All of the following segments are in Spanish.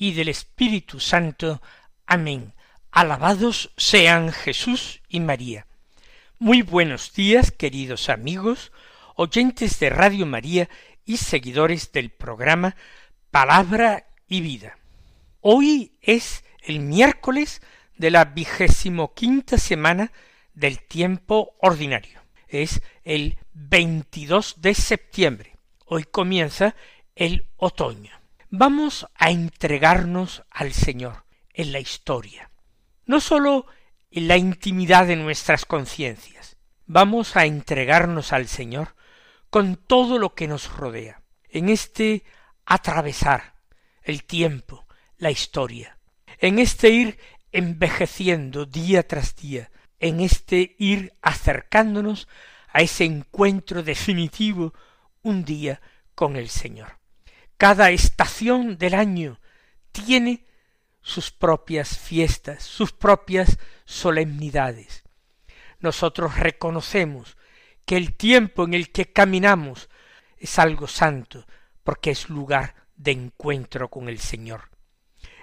y del Espíritu Santo. Amén. Alabados sean Jesús y María. Muy buenos días, queridos amigos, oyentes de Radio María y seguidores del programa Palabra y Vida. Hoy es el miércoles de la vigésimo quinta semana del tiempo ordinario. Es el 22 de septiembre. Hoy comienza el otoño. Vamos a entregarnos al Señor en la historia, no sólo en la intimidad de nuestras conciencias, vamos a entregarnos al Señor con todo lo que nos rodea, en este atravesar el tiempo, la historia, en este ir envejeciendo día tras día, en este ir acercándonos a ese encuentro definitivo un día con el Señor. Cada estación del año tiene sus propias fiestas, sus propias solemnidades. Nosotros reconocemos que el tiempo en el que caminamos es algo santo, porque es lugar de encuentro con el Señor.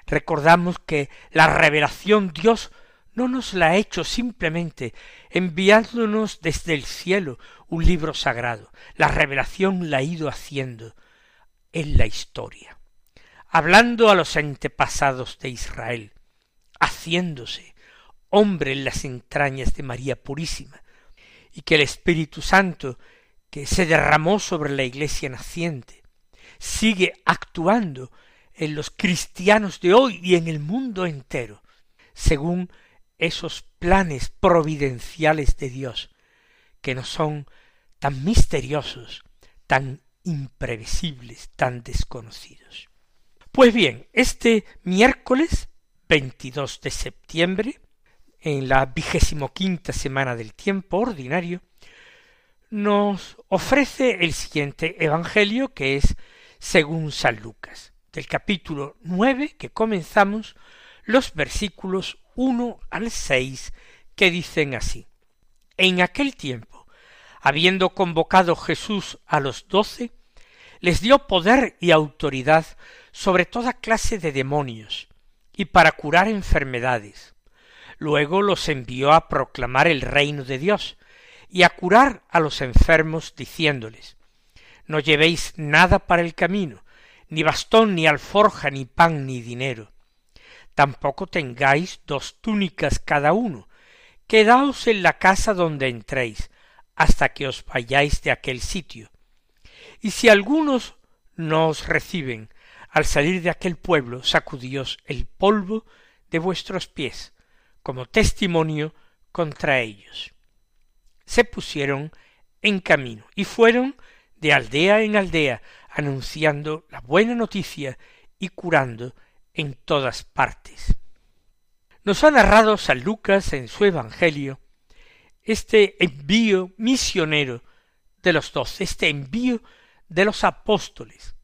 Recordamos que la revelación Dios no nos la ha hecho simplemente enviándonos desde el cielo un libro sagrado. La revelación la ha ido haciendo en la historia, hablando a los antepasados de Israel, haciéndose hombre en las entrañas de María Purísima, y que el Espíritu Santo que se derramó sobre la iglesia naciente sigue actuando en los cristianos de hoy y en el mundo entero, según esos planes providenciales de Dios, que no son tan misteriosos, tan imprevisibles, tan desconocidos. Pues bien, este miércoles 22 de septiembre, en la vigésimo quinta semana del tiempo ordinario, nos ofrece el siguiente Evangelio que es según San Lucas, del capítulo nueve que comenzamos los versículos uno al seis que dicen así. En aquel tiempo, habiendo convocado Jesús a los doce, les dio poder y autoridad sobre toda clase de demonios y para curar enfermedades. Luego los envió a proclamar el reino de Dios y a curar a los enfermos diciéndoles No llevéis nada para el camino, ni bastón, ni alforja, ni pan, ni dinero. Tampoco tengáis dos túnicas cada uno. Quedaos en la casa donde entréis, hasta que os vayáis de aquel sitio y si algunos no os reciben al salir de aquel pueblo, sacudíos el polvo de vuestros pies, como testimonio contra ellos. Se pusieron en camino y fueron de aldea en aldea, anunciando la buena noticia y curando en todas partes. Nos ha narrado San Lucas en su Evangelio este envío misionero de los doce, este envío de los apóstoles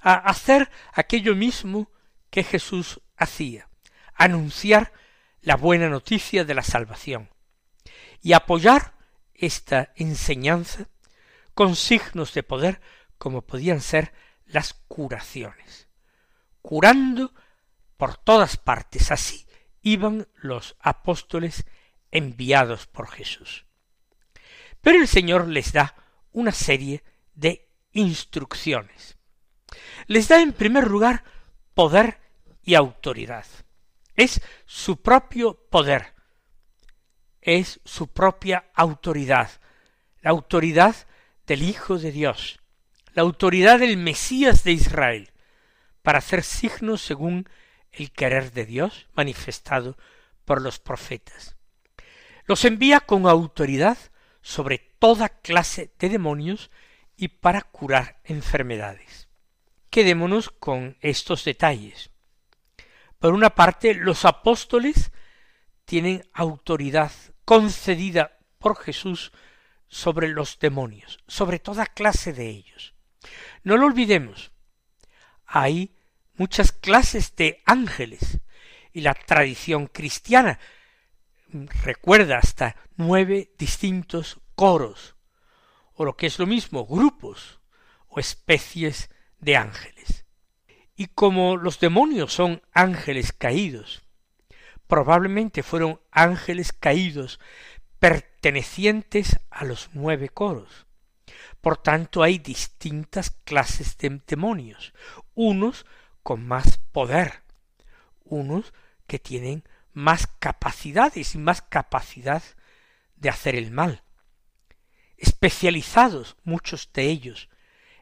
a hacer aquello mismo que Jesús hacía, anunciar la buena noticia de la salvación y apoyar esta enseñanza con signos de poder como podían ser las curaciones, curando por todas partes. Así iban los apóstoles enviados por Jesús. Pero el Señor les da una serie de instrucciones. Les da en primer lugar poder y autoridad. Es su propio poder, es su propia autoridad, la autoridad del Hijo de Dios, la autoridad del Mesías de Israel, para hacer signos según el querer de Dios manifestado por los profetas. Los envía con autoridad sobre toda clase de demonios y para curar enfermedades. Quedémonos con estos detalles. Por una parte, los apóstoles tienen autoridad concedida por Jesús sobre los demonios, sobre toda clase de ellos. No lo olvidemos, hay muchas clases de ángeles y la tradición cristiana recuerda hasta nueve distintos coros, o lo que es lo mismo, grupos o especies de ángeles. Y como los demonios son ángeles caídos, probablemente fueron ángeles caídos pertenecientes a los nueve coros. Por tanto, hay distintas clases de demonios, unos con más poder, unos que tienen más capacidades y más capacidad de hacer el mal, especializados muchos de ellos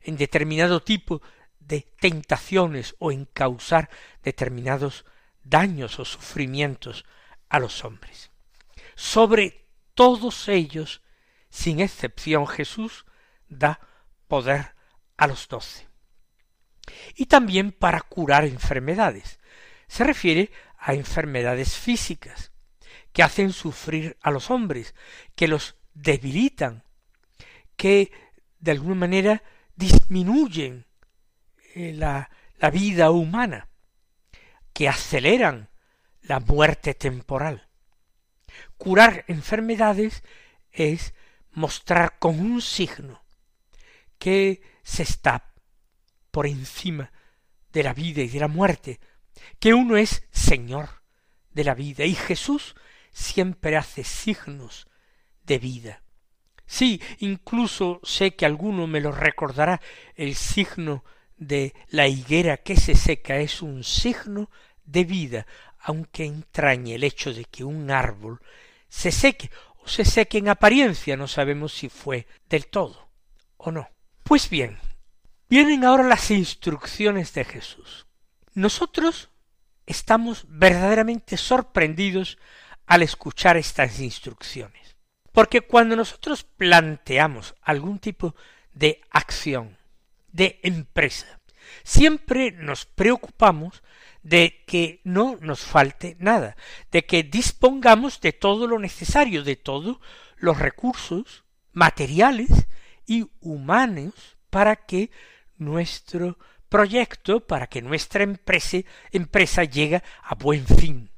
en determinado tipo de tentaciones o en causar determinados daños o sufrimientos a los hombres. Sobre todos ellos, sin excepción, Jesús da poder a los doce. Y también para curar enfermedades. Se refiere a enfermedades físicas, que hacen sufrir a los hombres, que los debilitan, que de alguna manera disminuyen eh, la, la vida humana, que aceleran la muerte temporal. Curar enfermedades es mostrar con un signo que se está por encima de la vida y de la muerte, que uno es Señor de la vida y Jesús siempre hace signos de vida. Sí, incluso sé que alguno me lo recordará, el signo de la higuera que se seca es un signo de vida, aunque entrañe el hecho de que un árbol se seque o se seque en apariencia, no sabemos si fue del todo o no. Pues bien, vienen ahora las instrucciones de Jesús. Nosotros estamos verdaderamente sorprendidos al escuchar estas instrucciones. Porque cuando nosotros planteamos algún tipo de acción, de empresa, siempre nos preocupamos de que no nos falte nada, de que dispongamos de todo lo necesario, de todos los recursos materiales y humanos para que nuestro proyecto, para que nuestra empresa, empresa llegue a buen fin.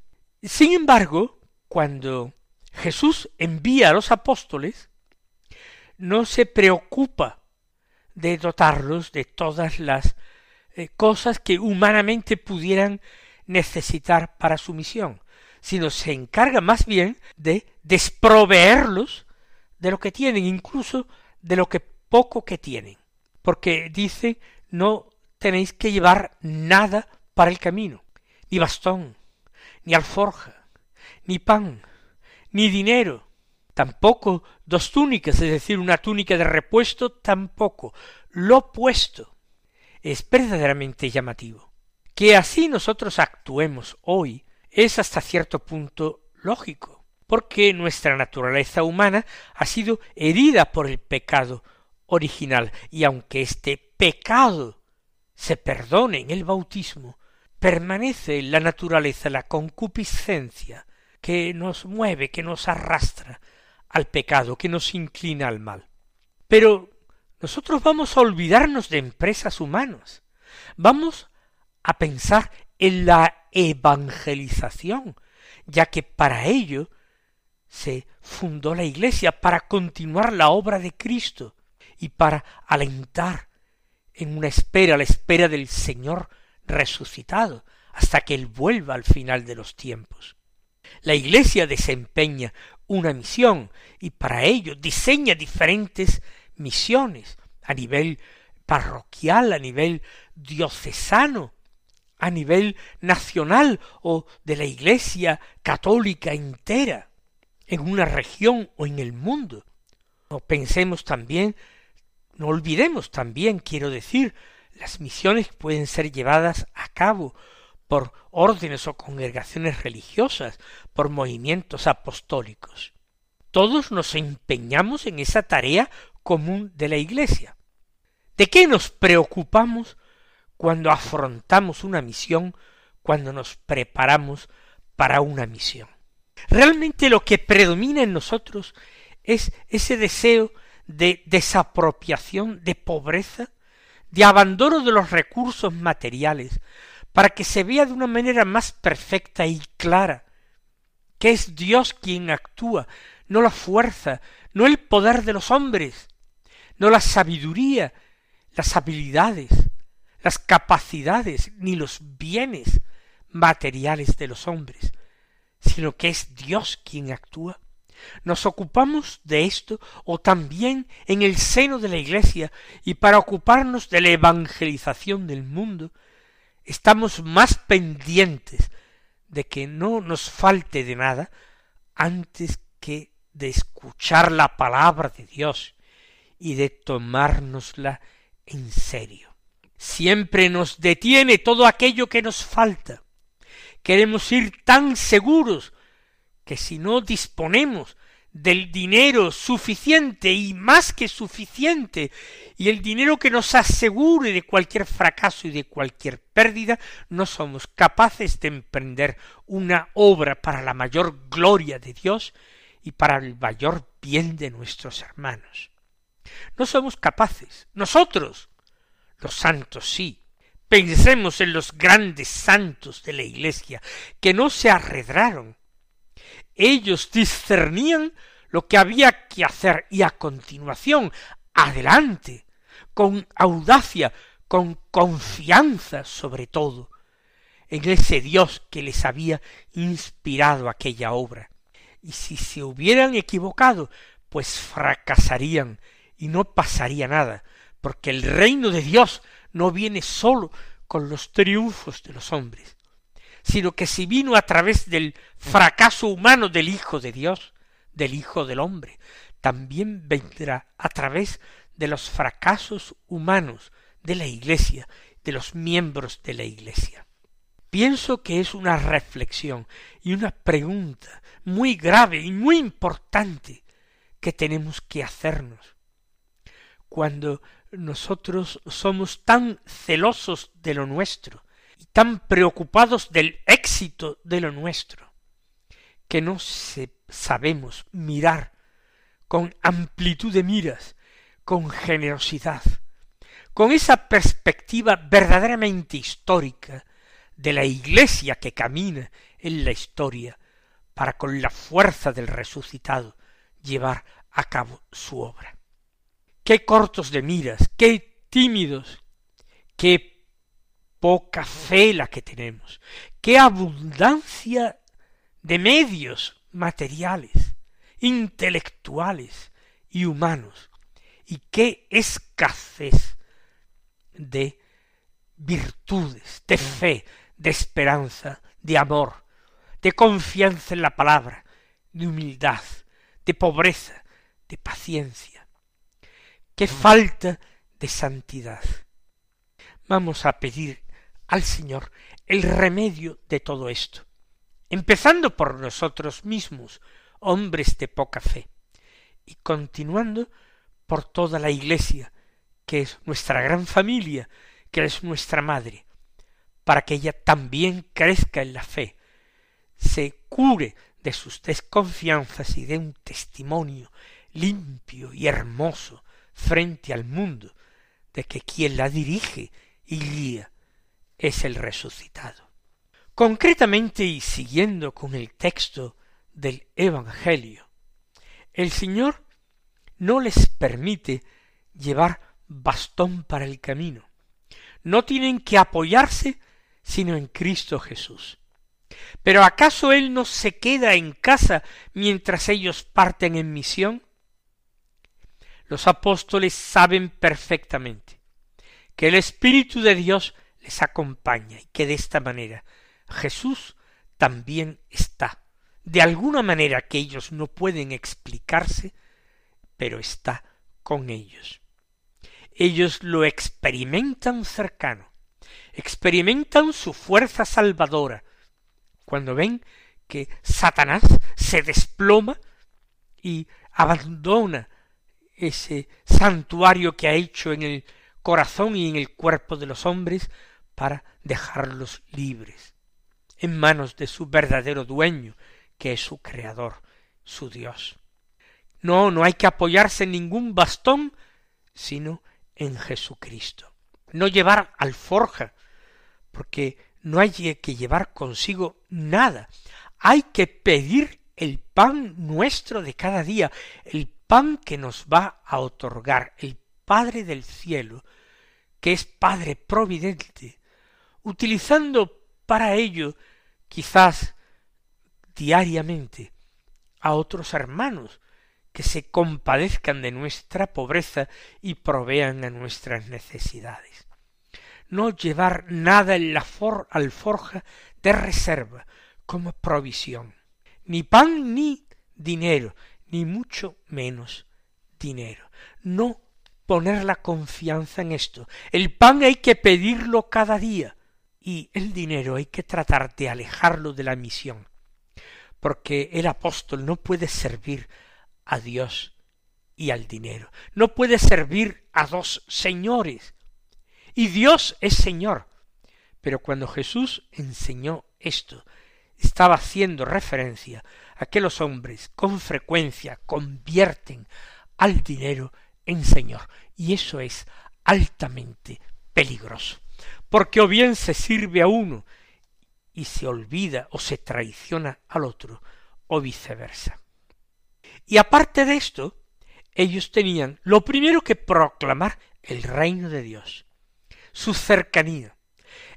Sin embargo, cuando Jesús envía a los apóstoles, no se preocupa de dotarlos de todas las eh, cosas que humanamente pudieran necesitar para su misión, sino se encarga más bien de desproveerlos de lo que tienen, incluso de lo que poco que tienen, porque dice no tenéis que llevar nada para el camino, ni bastón, ni alforja, ni pan, ni dinero, tampoco dos túnicas, es decir, una túnica de repuesto, tampoco. Lo opuesto es verdaderamente llamativo. Que así nosotros actuemos hoy es hasta cierto punto lógico, porque nuestra naturaleza humana ha sido herida por el pecado original, y aunque este pecado se perdone en el bautismo, permanece en la naturaleza la concupiscencia, que nos mueve, que nos arrastra al pecado, que nos inclina al mal. Pero nosotros vamos a olvidarnos de empresas humanas, vamos a pensar en la evangelización, ya que para ello se fundó la Iglesia, para continuar la obra de Cristo y para alentar en una espera, la espera del Señor resucitado, hasta que Él vuelva al final de los tiempos. La Iglesia desempeña una misión y para ello diseña diferentes misiones a nivel parroquial, a nivel diocesano, a nivel nacional o de la Iglesia católica entera, en una región o en el mundo. No pensemos también, no olvidemos también, quiero decir, las misiones pueden ser llevadas a cabo por órdenes o congregaciones religiosas, por movimientos apostólicos. Todos nos empeñamos en esa tarea común de la Iglesia. ¿De qué nos preocupamos cuando afrontamos una misión, cuando nos preparamos para una misión. Realmente lo que predomina en nosotros es ese deseo de desapropiación, de pobreza, de abandono de los recursos materiales, para que se vea de una manera más perfecta y clara que es Dios quien actúa, no la fuerza, no el poder de los hombres, no la sabiduría, las habilidades, las capacidades, ni los bienes materiales de los hombres, sino que es Dios quien actúa. Nos ocupamos de esto o también en el seno de la Iglesia y para ocuparnos de la evangelización del mundo, estamos más pendientes de que no nos falte de nada antes que de escuchar la palabra de Dios y de tomárnosla en serio. Siempre nos detiene todo aquello que nos falta. Queremos ir tan seguros que si no disponemos del dinero suficiente y más que suficiente y el dinero que nos asegure de cualquier fracaso y de cualquier pérdida, no somos capaces de emprender una obra para la mayor gloria de Dios y para el mayor bien de nuestros hermanos. No somos capaces, nosotros, los santos sí. Pensemos en los grandes santos de la Iglesia, que no se arredraron, ellos discernían lo que había que hacer y a continuación, adelante, con audacia, con confianza sobre todo, en ese Dios que les había inspirado aquella obra. Y si se hubieran equivocado, pues fracasarían y no pasaría nada, porque el reino de Dios no viene sólo con los triunfos de los hombres, sino que si vino a través del fracaso humano del Hijo de Dios, del Hijo del Hombre, también vendrá a través de los fracasos humanos de la Iglesia, de los miembros de la Iglesia. Pienso que es una reflexión y una pregunta muy grave y muy importante que tenemos que hacernos. Cuando nosotros somos tan celosos de lo nuestro, tan preocupados del éxito de lo nuestro, que no sabemos mirar con amplitud de miras, con generosidad, con esa perspectiva verdaderamente histórica de la Iglesia que camina en la historia para con la fuerza del resucitado llevar a cabo su obra. Qué cortos de miras, qué tímidos, qué poca fe la que tenemos, qué abundancia de medios materiales, intelectuales y humanos, y qué escasez de virtudes, de fe, de esperanza, de amor, de confianza en la palabra, de humildad, de pobreza, de paciencia. Qué falta de santidad. Vamos a pedir al Señor el remedio de todo esto, empezando por nosotros mismos, hombres de poca fe, y continuando por toda la Iglesia, que es nuestra gran familia, que es nuestra madre, para que ella también crezca en la fe, se cure de sus desconfianzas y de un testimonio limpio y hermoso frente al mundo, de que quien la dirige y guía es el resucitado. Concretamente y siguiendo con el texto del Evangelio, el Señor no les permite llevar bastón para el camino. No tienen que apoyarse sino en Cristo Jesús. Pero ¿acaso Él no se queda en casa mientras ellos parten en misión? Los apóstoles saben perfectamente que el Espíritu de Dios les acompaña y que de esta manera Jesús también está, de alguna manera que ellos no pueden explicarse, pero está con ellos. Ellos lo experimentan cercano, experimentan su fuerza salvadora, cuando ven que Satanás se desploma y abandona ese santuario que ha hecho en el corazón y en el cuerpo de los hombres para dejarlos libres. en manos de su verdadero dueño, que es su creador, su Dios. No, no hay que apoyarse en ningún bastón, sino en Jesucristo. No llevar alforja, porque no hay que llevar consigo nada. Hay que pedir el pan nuestro de cada día, el pan que nos va a otorgar el Padre del cielo, que es Padre providente, utilizando para ello quizás diariamente a otros hermanos que se compadezcan de nuestra pobreza y provean a nuestras necesidades. No llevar nada en la alforja de reserva como provisión, ni pan ni dinero, ni mucho menos dinero. No poner la confianza en esto. El pan hay que pedirlo cada día y el dinero hay que tratar de alejarlo de la misión, porque el apóstol no puede servir a Dios y al dinero, no puede servir a dos señores. Y Dios es Señor. Pero cuando Jesús enseñó esto, estaba haciendo referencia a que los hombres con frecuencia convierten al dinero en Señor. Y eso es altamente peligroso. Porque o bien se sirve a uno y se olvida o se traiciona al otro, o viceversa. Y aparte de esto, ellos tenían lo primero que proclamar el reino de Dios, su cercanía,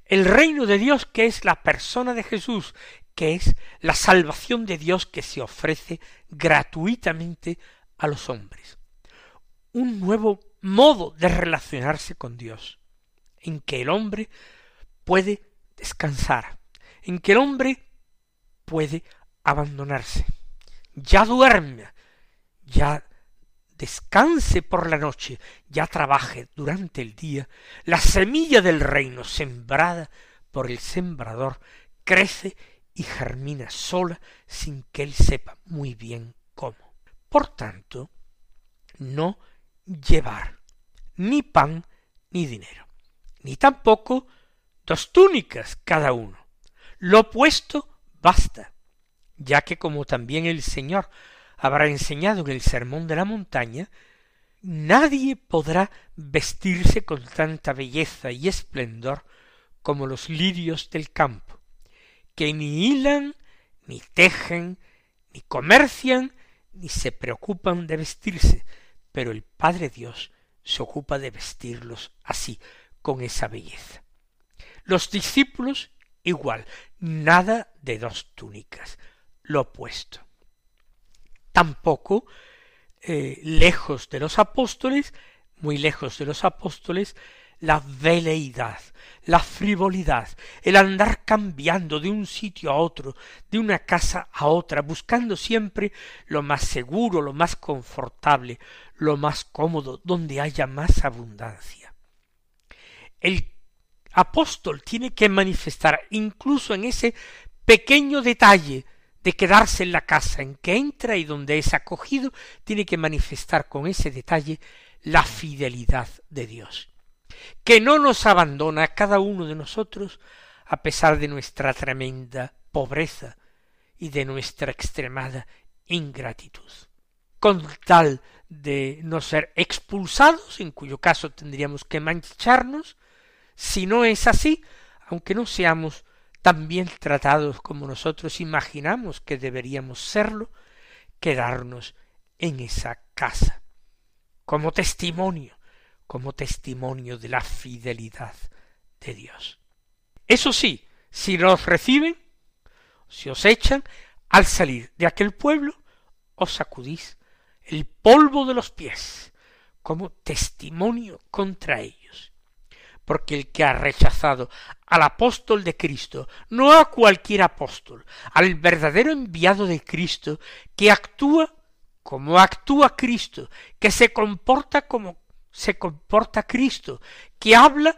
el reino de Dios que es la persona de Jesús, que es la salvación de Dios que se ofrece gratuitamente a los hombres. Un nuevo modo de relacionarse con Dios, en que el hombre puede descansar, en que el hombre puede abandonarse, ya duerme, ya descanse por la noche, ya trabaje durante el día, la semilla del reino sembrada por el sembrador crece y germina sola sin que él sepa muy bien cómo. Por tanto, no llevar ni pan ni dinero, ni tampoco dos túnicas cada uno. Lo puesto basta, ya que como también el Señor habrá enseñado en el Sermón de la Montaña, nadie podrá vestirse con tanta belleza y esplendor como los lirios del campo, que ni hilan, ni tejen, ni comercian, ni se preocupan de vestirse, pero el Padre Dios se ocupa de vestirlos así, con esa belleza. Los discípulos igual, nada de dos túnicas, lo opuesto. Tampoco eh, lejos de los apóstoles, muy lejos de los apóstoles, la veleidad, la frivolidad, el andar cambiando de un sitio a otro, de una casa a otra, buscando siempre lo más seguro, lo más confortable, lo más cómodo, donde haya más abundancia. El apóstol tiene que manifestar incluso en ese pequeño detalle de quedarse en la casa en que entra y donde es acogido, tiene que manifestar con ese detalle la fidelidad de Dios que no nos abandona a cada uno de nosotros a pesar de nuestra tremenda pobreza y de nuestra extremada ingratitud. Con tal de no ser expulsados, en cuyo caso tendríamos que mancharnos, si no es así, aunque no seamos tan bien tratados como nosotros imaginamos que deberíamos serlo, quedarnos en esa casa, como testimonio como testimonio de la fidelidad de Dios. Eso sí, si los reciben, si os echan, al salir de aquel pueblo, os sacudís el polvo de los pies como testimonio contra ellos. Porque el que ha rechazado al apóstol de Cristo, no a cualquier apóstol, al verdadero enviado de Cristo, que actúa como actúa Cristo, que se comporta como se comporta Cristo, que habla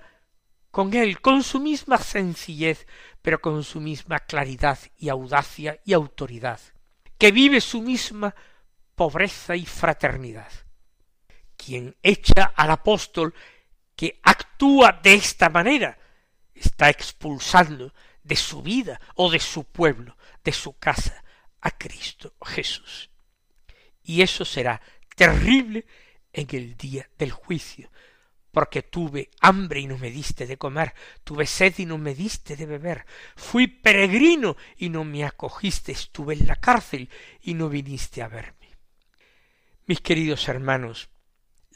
con él, con su misma sencillez, pero con su misma claridad y audacia y autoridad, que vive su misma pobreza y fraternidad. Quien echa al apóstol que actúa de esta manera, está expulsando de su vida o de su pueblo, de su casa, a Cristo Jesús. Y eso será terrible en el día del juicio, porque tuve hambre y no me diste de comer, tuve sed y no me diste de beber, fui peregrino y no me acogiste, estuve en la cárcel y no viniste a verme. Mis queridos hermanos,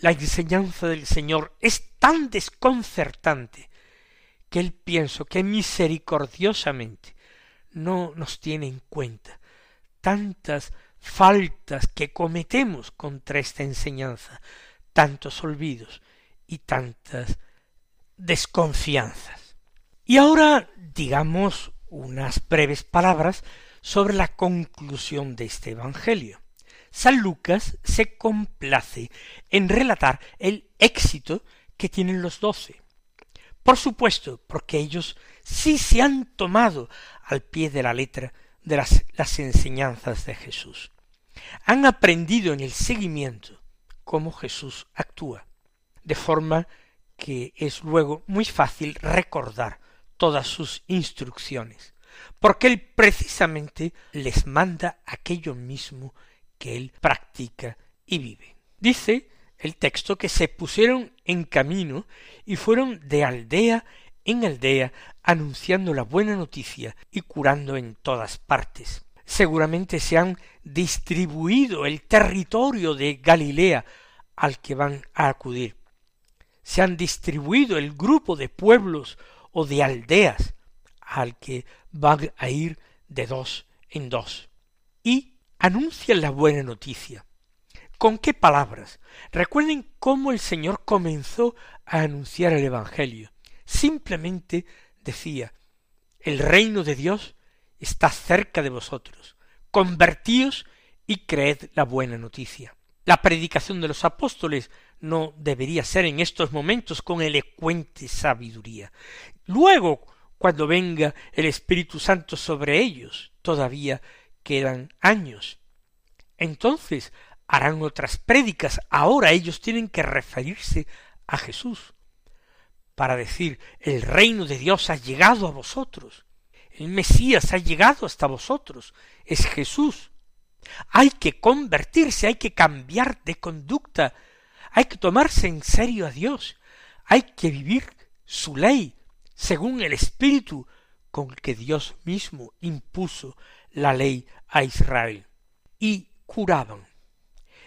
la enseñanza del Señor es tan desconcertante que él pienso que misericordiosamente no nos tiene en cuenta tantas faltas que cometemos contra esta enseñanza, tantos olvidos y tantas desconfianzas. Y ahora digamos unas breves palabras sobre la conclusión de este Evangelio. San Lucas se complace en relatar el éxito que tienen los doce. Por supuesto, porque ellos sí se han tomado al pie de la letra de las, las enseñanzas de Jesús. Han aprendido en el seguimiento cómo Jesús actúa, de forma que es luego muy fácil recordar todas sus instrucciones, porque él precisamente les manda aquello mismo que él practica y vive. Dice el texto que se pusieron en camino y fueron de aldea en aldea anunciando la buena noticia y curando en todas partes. Seguramente se han distribuido el territorio de Galilea al que van a acudir. Se han distribuido el grupo de pueblos o de aldeas al que van a ir de dos en dos. Y anuncian la buena noticia. ¿Con qué palabras? Recuerden cómo el Señor comenzó a anunciar el Evangelio. Simplemente decía, el reino de Dios está cerca de vosotros. Convertíos y creed la buena noticia. La predicación de los apóstoles no debería ser en estos momentos con elocuente sabiduría. Luego, cuando venga el Espíritu Santo sobre ellos, todavía quedan años. Entonces harán otras prédicas. Ahora ellos tienen que referirse a Jesús para decir el reino de Dios ha llegado a vosotros. El Mesías ha llegado hasta vosotros. Es Jesús. Hay que convertirse, hay que cambiar de conducta, hay que tomarse en serio a Dios, hay que vivir su ley según el espíritu con que Dios mismo impuso la ley a Israel. Y curaban.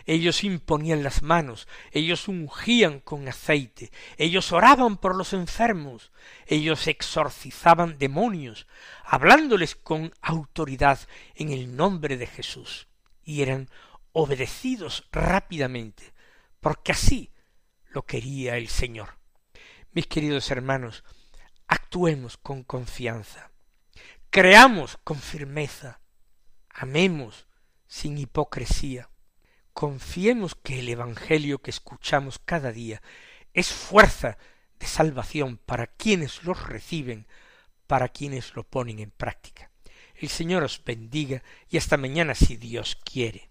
Ellos imponían las manos, ellos ungían con aceite, ellos oraban por los enfermos, ellos exorcizaban demonios, hablándoles con autoridad en el nombre de Jesús, y eran obedecidos rápidamente, porque así lo quería el Señor. Mis queridos hermanos, actuemos con confianza, creamos con firmeza, amemos sin hipocresía, confiemos que el Evangelio que escuchamos cada día es fuerza de salvación para quienes los reciben, para quienes lo ponen en práctica. El Señor os bendiga y hasta mañana si Dios quiere.